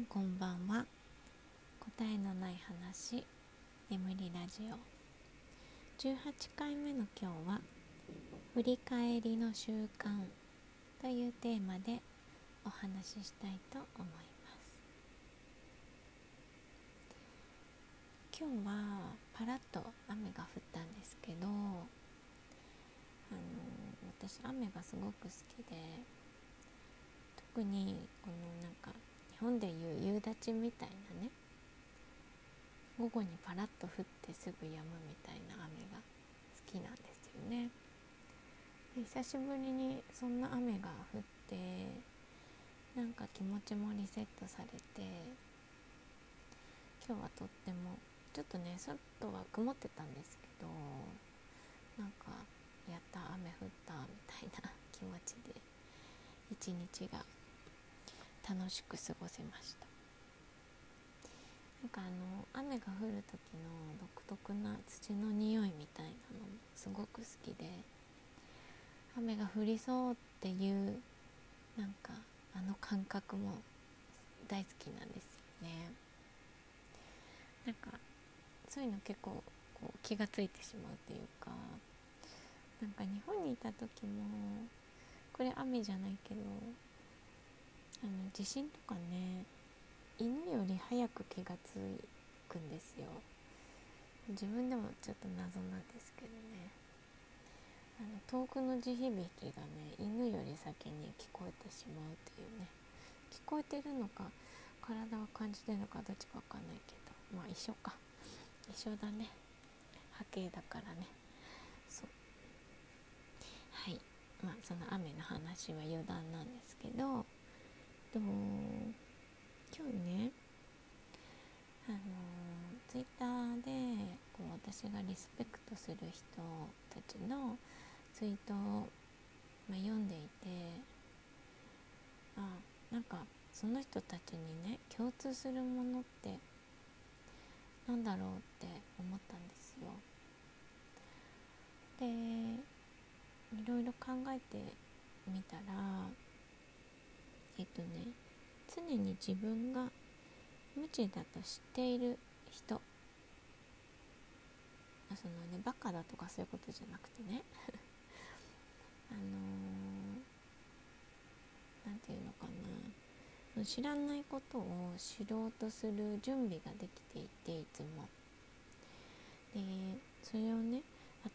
んこんばんは。答えのない話眠りラジオ。18回目の今日は振り返りの習慣というテーマでお話ししたいと思います。今日はパラッと雨が降ったんですけどあの私雨がすごく好きで特にこのなんか本でいう夕立みたいなね午後にパラッと降ってすぐ止むみたいな雨が好きなんですよね。で久しぶりにそんな雨が降ってなんか気持ちもリセットされて今日はとってもちょっとね外は曇ってたんですけどなんかやった雨降ったみたいな気持ちで一日が楽しく過ごせました。なんかあの雨が降る時の独特な土の匂いみたいなのもすごく好きで雨が降りそうっていうなんかあの感覚も大好きなんですよね。なんかそういうの結構こう気がついてしまうっていうかなんか日本にいた時もこれ雨じゃないけどあの地震とかね犬より早く気がつくんですよ。自分でもちょっと謎なんですけどね。あの遠くの地響きがね犬より先に聞こえてしまうっていうね。聞こえてるのか体は感じてるのかどっちかわかんないけど。まあ一緒か。一緒だね。波形だからね。そう。はい。まあその雨の話は余談なんですけど。と今日ねあのツイッターでこう私がリスペクトする人たちのツイートを、まあ、読んでいてあなんかその人たちにね共通するものってなんだろうって思ったんですよ。でいろいろ考えてみたらえっとね常に自分が無知だと知っている人。そのねバカだとかそういうことじゃなくてね。あの何、ー、て言うのかな。知らないことを知ろうとする準備ができていていつも。でそれをね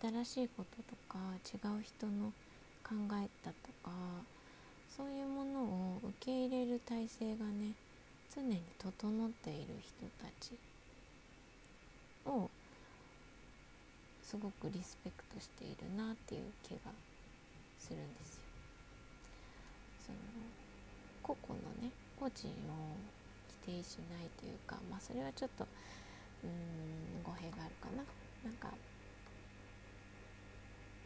新しいこととか違う人の考えたとかそういうものを受け入れる体制がね常に整っている人たちをすごくリスペクトしているなっていう気がするんですよ。その個々のね個人を否定しないというかまあそれはちょっとうん語弊があるかな。なんか、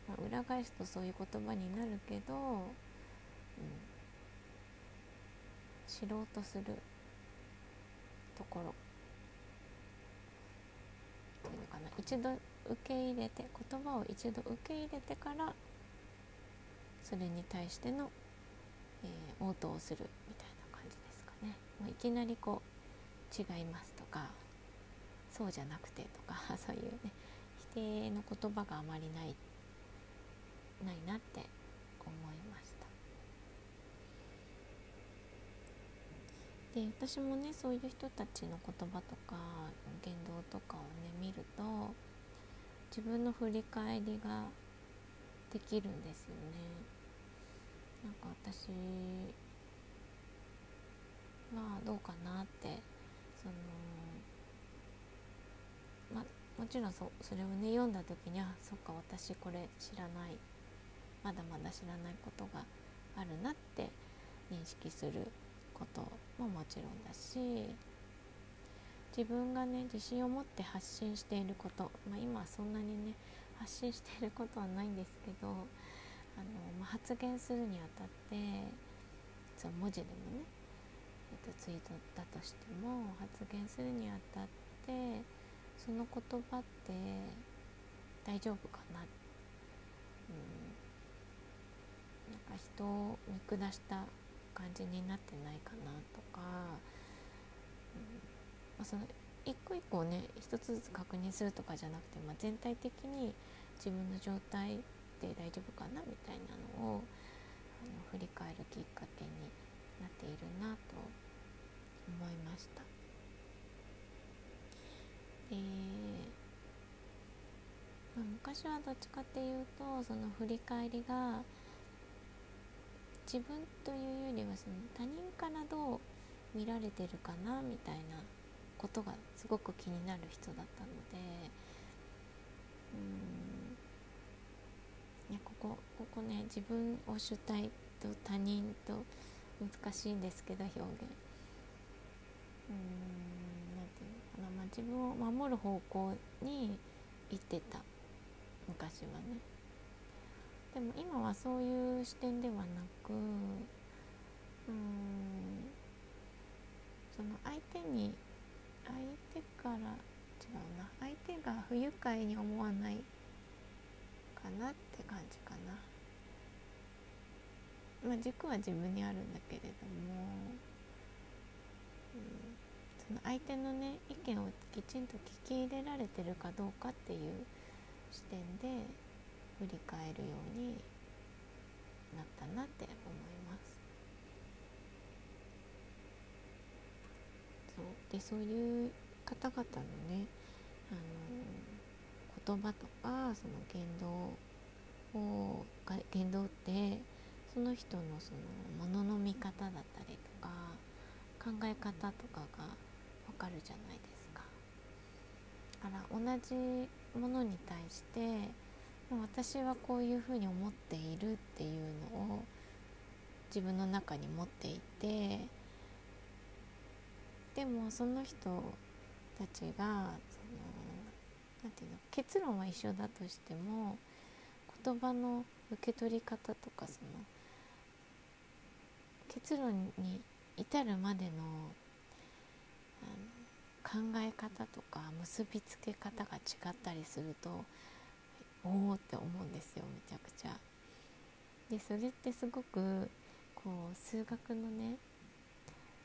ま、裏返すとそういう言葉になるけど知ろうとするところ。っていうのかな。一度受け入れて言葉を一度受け入れてからそれに対しての、えー、応答をするみたいな感じですかね。もういきなりこう違いますとかそうじゃなくてとか そういうね否定の言葉があまりないないなって思いました。で私もねそういう人たちの言葉とか言動とかをね見ると自分の振り返りができるんですよね。なんか私はどうかなってそのまもちろんそそれをね読んだ時にあそっか私これ知らないまだまだ知らないことがあるなって認識することももちろんだし自分がね自信を持って発信していること、まあ、今はそんなにね発信していることはないんですけどあの、まあ、発言するにあたってその文字でもね、えっと、ツイートだとしても発言するにあたってその言葉って大丈夫かな、うん、なんか人を見下した感じになってないかなとかまあ、その一個一個ね一つずつ確認するとかじゃなくて、まあ、全体的に自分の状態で大丈夫かなみたいなのをあの振り返るきっかけになっているなと思いました。で、昔はどっちかっていうとその振り返りが自分というよりはその他人からどう見られてるかなみたいなことがすごく気になる人だったのでうんいやここここね自分を主体と他人と難しいんですけど表現。うんなんていうのかな、まあ、自分を守る方向に行ってた。昔はね。でも今はそういう視点ではなくうんその相手に相手から違うな相手が不愉快に思わないかなって感じかな。まあ軸は自分にあるんだけれども、うん、その相手のね意見をきちんと聞き入れられてるかどうかっていう視点で振り返るようになったなって思いますそうでそういう方々のねあの言葉とかその言動を言動ってその人のそのものの見方だったりとか考え方とかがわかるじゃないですか。だから同じものに対して私はこういうふうに思っているっていうのを自分の中に持っていてでもその人たちがそのなんていうの結論は一緒だとしても言葉の受け取り方とかその結論に至るまでの考え方とか結びつけ方が違ったりするとおおって思うんですよめちゃくちゃ。でそれってすごくこう数学のね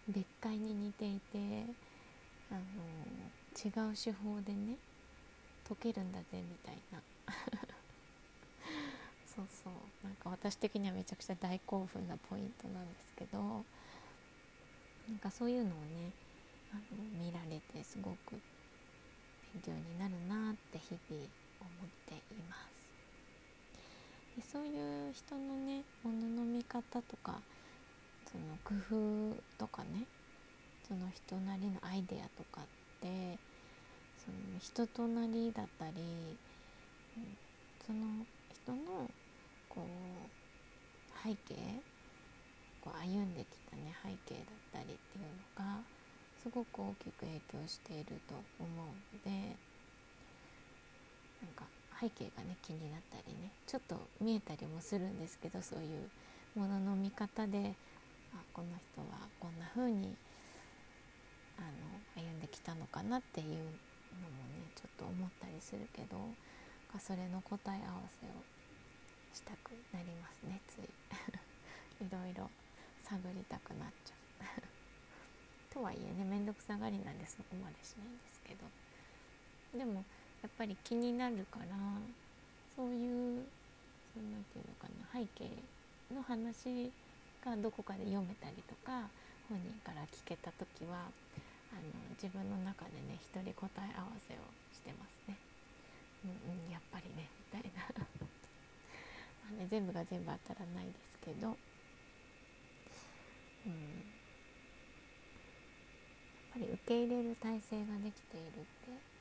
別解に似ていてあの違う手法でね解けるんだぜみたいな そうそうなんか私的にはめちゃくちゃ大興奮なポイントなんですけどなんかそういうのをねあの見られてすごく勉強になるなって日々思っています。でそういう人のねものの見方とかその工夫とかねその人なりのアイデアとかってその人となりだったり、その人のこう背景こう歩んできたね背景だったりっていうのがすごく大きく影響していると思うのでなんか背景がね気になったりねちょっと見えたりもするんですけどそういうものの見方であこの人はこんな風にあの歩んできたのかなっていうのもねちょっと思ったりするけどそれの答え合わせをしたくなりますねつい。いろいろ探りたくなっちゃう。とはいえね面倒くさがりなんでそこまでしないんですけど。でもやっぱり気になるからそういうそのなていうのかな背景の話がどこかで読めたりとか本人から聞けた時はあの自分の中でね一人答え合わせをしてますね。うんうん、やっぱりねみたいな。まあ、ね、全部が全部当たらないですけど、うん、やっぱり受け入れる体制ができているって、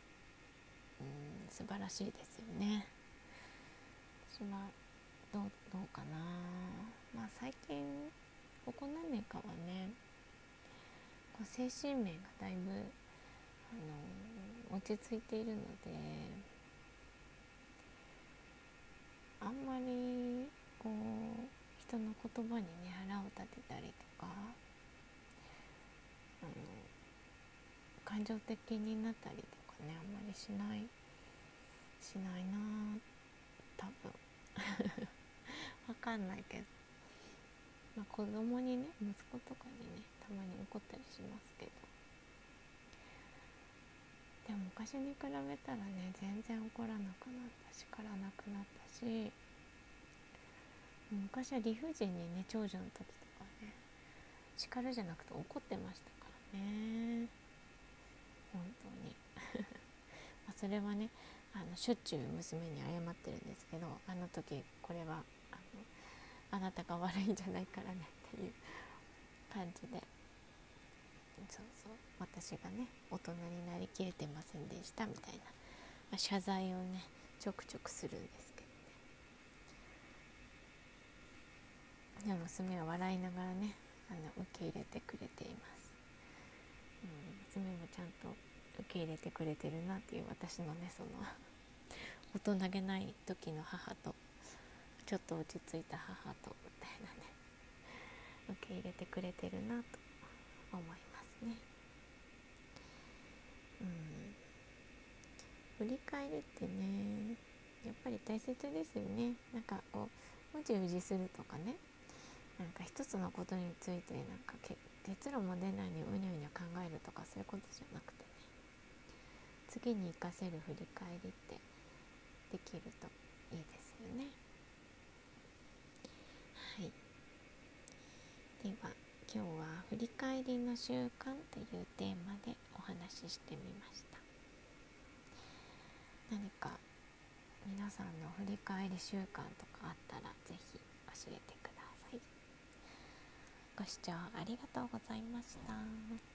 うん、素晴らしいですよね。私はどうどうかなまあ最近ここ何年かはねこう精神面がだいぶ、あの落ち着いているのであんまりこう人の言葉にね腹を立てたりとかあの感情的になったりとかねあんまりしないしないな多分。わかんないけど。まあ、子供にね息子とかにねたまに怒ったりしますけど。でも昔に比べたらね全然怒らなくなったし叱らなくなったし。昔は理不尽にね長女の時とかね叱るじゃなくて怒ってましたからね。本当に。それはねあのしょっちゅう娘に謝ってるんですけどあの時これはあのあなたが悪いんじゃないからねっていう感じで。そうそう。私がね大人になりきれてませんでしたみたいな、まあ、謝罪をねちょくちょくするんですけどね。で娘は笑いながらねあの受け入れてくれています、うん、娘もちゃんと受け入れてくれてるなっていう私のねその大人げない時の母とちょっと落ち着いた母とみたいなね受け入れてくれてるなと思いますね。うん、振り返りってねやっぱり大切ですよねなんかこううじうじするとかねなんか一つのことについてなんか結論も出ないにうにゃうにゃ考えるとかそういうことじゃなくて次に生かせる振り返りってできるといいですよね。はいでは今日は振り返りの習慣というテーマでお話ししてみました何か皆さんの振り返り習慣とかあったら是非教えてくださいご視聴ありがとうございました。